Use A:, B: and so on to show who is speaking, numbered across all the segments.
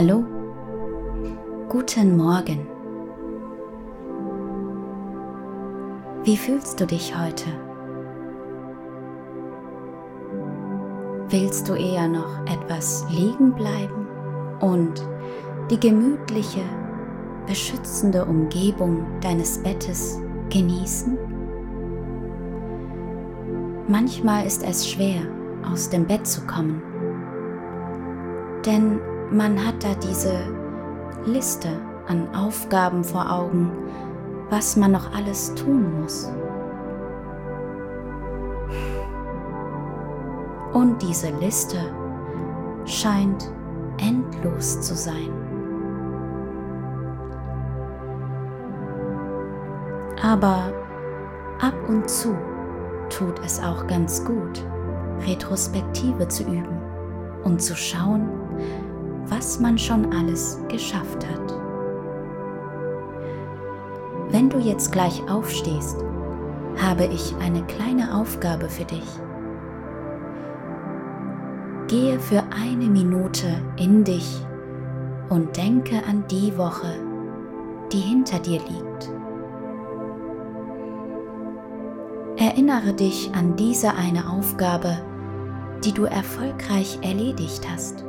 A: Hallo, guten Morgen. Wie fühlst du dich heute? Willst du eher noch etwas liegen bleiben und die gemütliche, beschützende Umgebung deines Bettes genießen? Manchmal ist es schwer, aus dem Bett zu kommen, denn man hat da diese Liste an Aufgaben vor Augen, was man noch alles tun muss. Und diese Liste scheint endlos zu sein. Aber ab und zu tut es auch ganz gut, Retrospektive zu üben und zu schauen, was man schon alles geschafft hat. Wenn du jetzt gleich aufstehst, habe ich eine kleine Aufgabe für dich. Gehe für eine Minute in dich und denke an die Woche, die hinter dir liegt. Erinnere dich an diese eine Aufgabe, die du erfolgreich erledigt hast.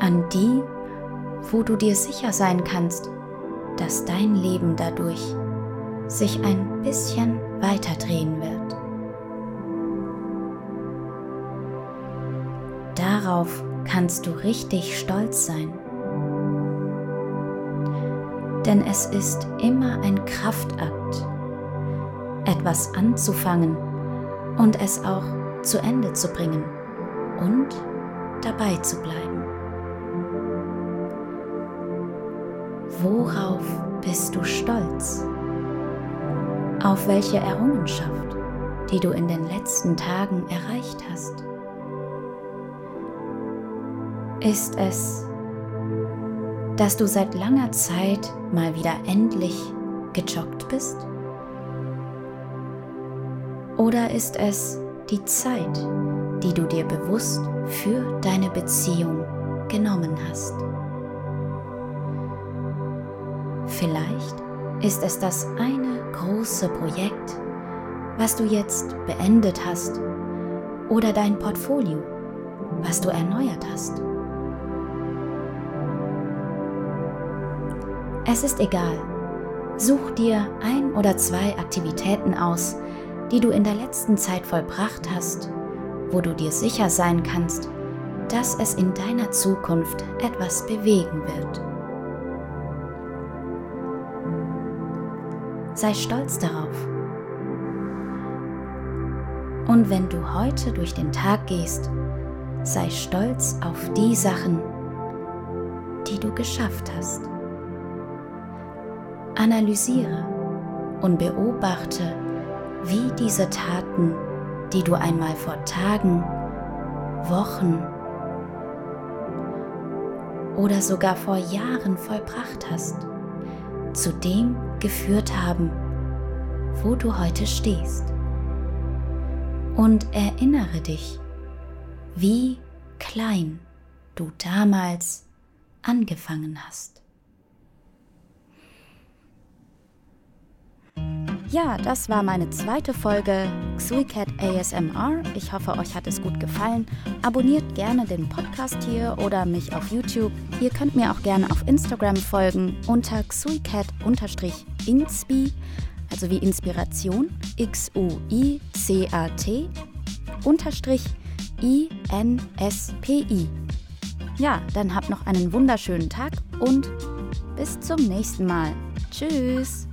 A: An die, wo du dir sicher sein kannst, dass dein Leben dadurch sich ein bisschen weiter drehen wird. Darauf kannst du richtig stolz sein. Denn es ist immer ein Kraftakt, etwas anzufangen und es auch zu Ende zu bringen und dabei zu bleiben. Worauf bist du stolz? Auf welche Errungenschaft, die du in den letzten Tagen erreicht hast? Ist es, dass du seit langer Zeit mal wieder endlich gejoggt bist? Oder ist es die Zeit, die du dir bewusst für deine Beziehung genommen hast? Vielleicht ist es das eine große Projekt, was du jetzt beendet hast oder dein Portfolio, was du erneuert hast. Es ist egal. Such dir ein oder zwei Aktivitäten aus, die du in der letzten Zeit vollbracht hast, wo du dir sicher sein kannst, dass es in deiner Zukunft etwas bewegen wird. Sei stolz darauf. Und wenn du heute durch den Tag gehst, sei stolz auf die Sachen, die du geschafft hast. Analysiere und beobachte, wie diese Taten, die du einmal vor Tagen, Wochen oder sogar vor Jahren vollbracht hast, zu dem geführt haben, wo du heute stehst. Und erinnere dich, wie klein du damals angefangen hast. Ja, das war meine zweite Folge XuiCat ASMR. Ich hoffe, euch hat es gut gefallen. Abonniert gerne den Podcast hier oder mich auf YouTube. Ihr könnt mir auch gerne auf Instagram folgen unter xuicat-inspi, also wie Inspiration, X-U-I-C-A-T, unterstrich I-N-S-P-I. Ja, dann habt noch einen wunderschönen Tag und bis zum nächsten Mal. Tschüss!